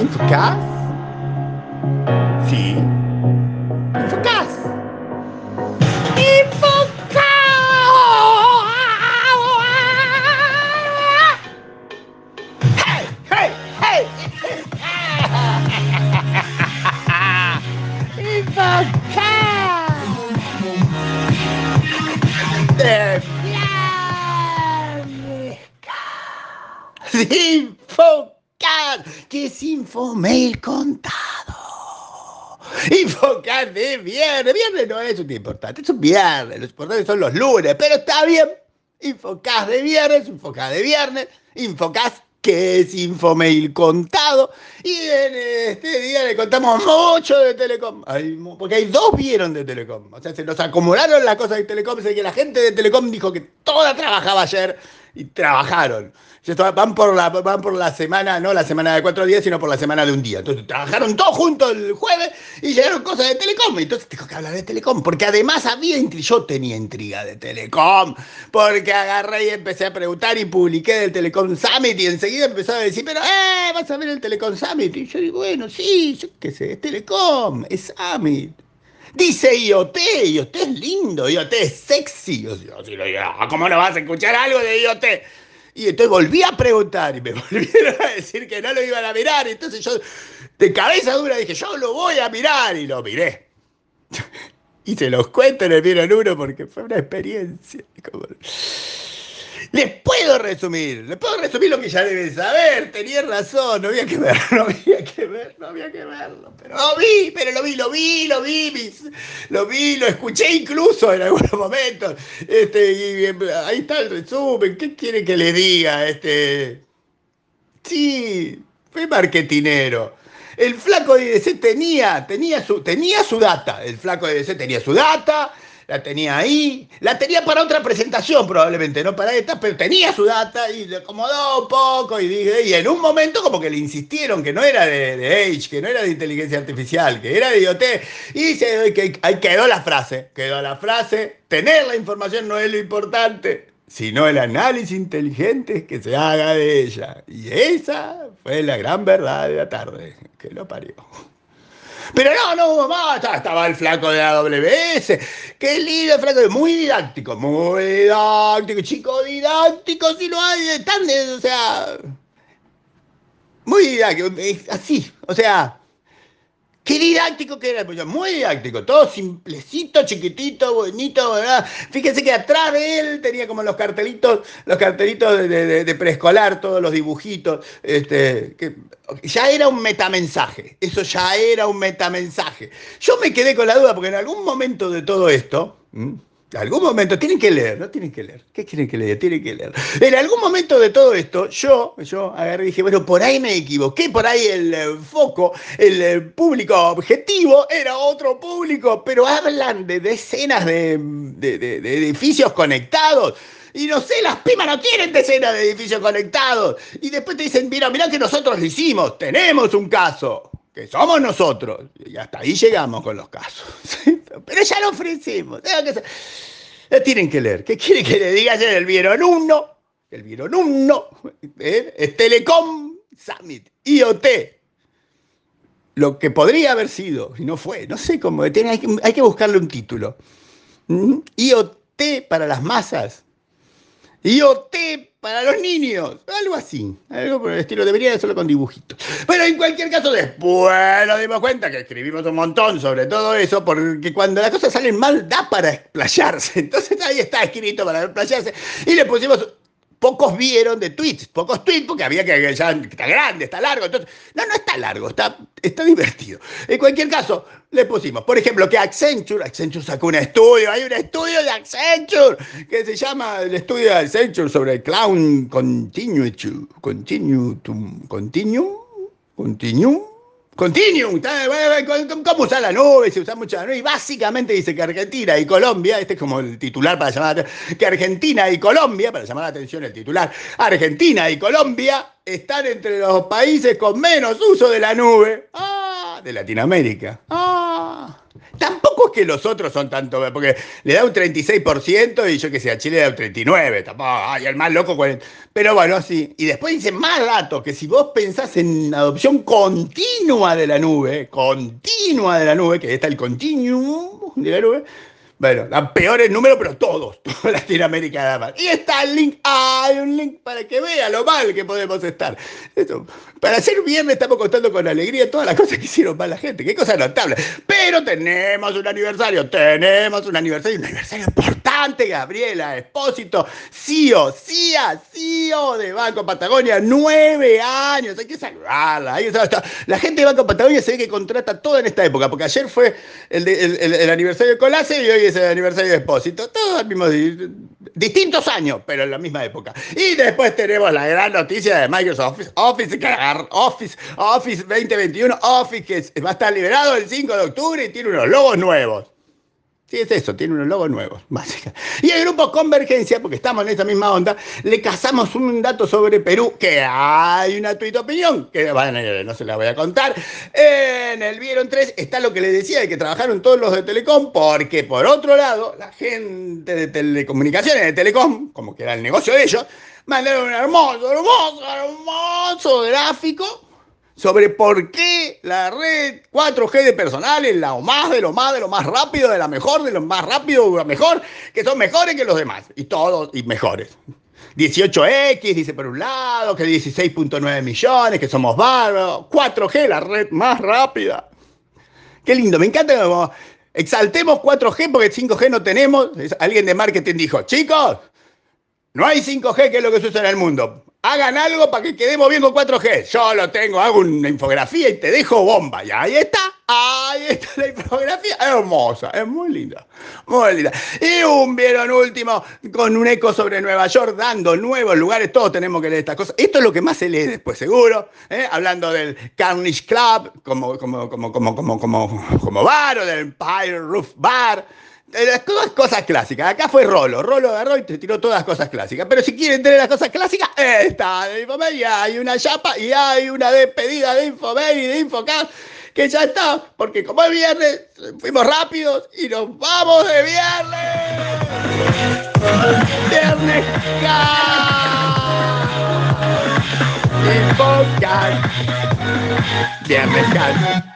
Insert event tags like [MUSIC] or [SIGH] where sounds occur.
Eficaz? Sim. Eficaz. Eficaz! Hey, hey, hey! [LAUGHS] Eficaz! The Sim! ¿Qué es Infomail contado? Infocás de viernes. Viernes no es un día importante, es un viernes. Los importantes son los lunes, pero está bien. Infocás de viernes, Infocás de viernes, Infocás que es Infomail contado. Y en este día le contamos mucho de Telecom. Hay porque hay dos vieron de Telecom. O sea, se nos acumularon las cosas de Telecom. Sé que la gente de Telecom dijo que toda trabajaba ayer y trabajaron. Van por, la, van por la semana, no la semana de cuatro días, sino por la semana de un día. Entonces trabajaron todos juntos el jueves y llegaron cosas de Telecom. Entonces tengo que hablar de Telecom. Porque además había intriga. Yo tenía intriga de Telecom. Porque agarré y empecé a preguntar y publiqué del Telecom Summit y enseguida empezó a decir, pero, eh, vas a ver el Telecom Summit. Y yo digo, bueno, sí, yo qué sé, es Telecom, es Summit. Dice IoT, IoT es lindo, IoT es sexy. Yo, yo, digo, "Ah, ¿Cómo no vas a escuchar algo de IoT? Y entonces volví a preguntar y me [LAUGHS] volvieron a decir que no lo iban a mirar. Entonces yo, de cabeza dura, dije, yo lo voy a mirar y lo miré. [LAUGHS] Y se los cuento en el Vieron Uno porque fue una experiencia. Les puedo resumir, les puedo resumir lo que ya deben saber. Tenían razón, no había que verlo, [LAUGHS] no había que ver, no había que verlo. Pero lo vi, pero lo vi, lo vi, lo vi, lo vi, lo escuché incluso en algunos [LAUGHS] momentos. Este, y, ahí está el resumen. ¿Qué quiere que le diga? Este, sí, fue marketinero. El flaco de IDC tenía, tenía su, tenía su data. El flaco de IDC tenía su data, la tenía ahí, la tenía para otra presentación probablemente, no para esta, pero tenía su data y le acomodó un poco y dije, y en un momento como que le insistieron que no era de, de Age, que no era de inteligencia artificial, que era de IoT, y se, ahí quedó la frase, quedó la frase, tener la información no es lo importante, sino el análisis inteligente que se haga de ella. Y esa fue la gran verdad de la tarde, que lo parió. Pero no, no hubo más, estaba- el flaco de AWS, qué lindo el flaco, muy didáctico, muy didáctico, chico didáctico, si no hay, de- o sea, muy didáctico, así, o sea, Qué didáctico que era, pues, muy didáctico, todo simplecito, chiquitito, bonito, ¿verdad? Fíjense que atrás de él tenía como los cartelitos, los cartelitos de preescolar, todos los dibujitos, este, que ya era un metamensaje, eso ya era un metamensaje. Yo me quedé con la duda porque en algún momento de todo esto, ¿m? Algún momento, tienen que leer, no tienen que leer, ¿qué quieren que lea? Tienen que leer. En algún momento de todo esto, yo, yo agarré y dije, bueno, por ahí me equivoqué, por ahí el eh, foco, el eh, público objetivo era otro público, pero hablan de decenas de, de- de- edificios conectados. Y no sé, las pimas no tienen decenas de edificios conectados. Y después te dicen, mira, mira que nosotros lo hicimos, tenemos un caso, que somos nosotros. Y hasta ahí llegamos con los casos. [LAUGHS] Pero ya lo ofrecemos. tengo que Eh, Tienen que leer. ¿Qué quiere que le diga ayer? El vieron uno. El vieron uno. ¿eh? Es Telecom Summit. IoT. Lo que podría haber sido, y no fue. No sé cómo. hay, que, hay que buscarle un título. ¿Mm? IoT para las masas. IoT para los niños, algo así, algo por el estilo, debería de hacerlo con dibujitos. Pero en cualquier caso, después nos dimos cuenta que escribimos un montón sobre todo eso, porque cuando las cosas salen mal da para explayarse. [LAUGHS] Entonces ahí está escrito para explayarse y le pusimos. Pocos vieron de tweets, pocos tweets, porque había que ya está grande, está largo. Entonces, no, no está largo, está, está divertido. En cualquier caso, le pusimos, por ejemplo, que Accenture, Accenture sacó un estudio, hay un estudio de Accenture que se llama el estudio de Accenture sobre el to, continue to, continue, continue, Continuum, ¿cómo usar la nube? Se usa mucho la nube. Y básicamente dice que Argentina y Colombia, este es como el titular para llamar, que Argentina y Colombia, para llamar la atención el titular, Argentina y Colombia están entre los países con menos uso de la nube. Ah, de Latinoamérica. Ah. Tampoco que los otros son tanto, porque le da un 36% y yo que sé, a Chile le da un 39%, tampoco, ay, el más loco 40%. Pero bueno, sí. Y después dice más datos, que si vos pensás en adopción continua de la nube, continua de la nube, que está el continuum de la nube, bueno, dan peores números, pero todos, [LAUGHS] toda Latinoamérica nada más. Y está el link, hay un link para que vea lo mal que podemos estar. para ser viernes estamos contando con alegría todas las cosas que hicieron mal la gente, qué cosa notable. Pero tenemos un aniversario, tenemos un aniversario, un aniversario importante, Gabriela Espósito, CEO, CIA, CEO de Banco Patagonia, nueve años, hay que saludarla. La gente de Banco Patagonia se ve que contrata todo en esta época, porque ayer fue el, el aniversario de Colase y hoy es el aniversario de Expósito. Todos al mismo distintos años, pero en la misma época. Y después tenemos la gran noticia de Microsoft Office, Office, Office 2021, Office que va a estar liberado el 5 de octubre y tiene unos logos nuevos. Sí, es eso, tiene unos logos nuevos, [LAUGHS] básicamente. Y el grupo Convergencia, porque estamos en esa misma onda, le cazamos un dato sobre Perú, que hay una tuita opinión, que no se la voy a contar. En el Vieron 3 está lo que les decía, de que trabajaron todos los de Telecom, porque por otro lado, la gente de telecomunicaciones de Telecom, como que era el negocio de ellos, mandaron un hermoso, hermoso, hermoso gráfico sobre por qué la red 4G de personal es la más de lo más de lo más rápido, de la mejor, de lo más rápido, de lo mejor, que son mejores que los demás. Y todos, y mejores. 18X, dice por un lado, que 16.9 millones, que somos bárbaros. 4G, la red más rápida. Qué lindo, me encanta exaltemos 4G porque 5G no tenemos. Alguien de marketing dijo, chicos, no hay 5G, que es lo que sucede en el mundo hagan algo para que quedemos bien con 4G. Yo lo tengo, hago una infografía y te dejo bomba. Y ahí está, ahí está la infografía. Hermosa, es muy linda, muy linda. Y un vieron último con un eco sobre Nueva York, dando nuevos lugares. Todos tenemos que leer estas cosas. Esto es lo que más se lee después, seguro. ¿eh? Hablando del Carnage Club como, como, como, como, como, como, como bar o del Empire Roof Bar. Todas cosas clásicas. Acá fue Rolo. Rolo agarró y te tiró todas cosas clásicas. Pero si quieren tener las cosas clásicas, está de Infomail. hay una chapa y hay una despedida de Infomail y de Infocast que ya está. Porque como es viernes, fuimos rápidos y nos vamos de viernes. Viernes Infocast. Viernes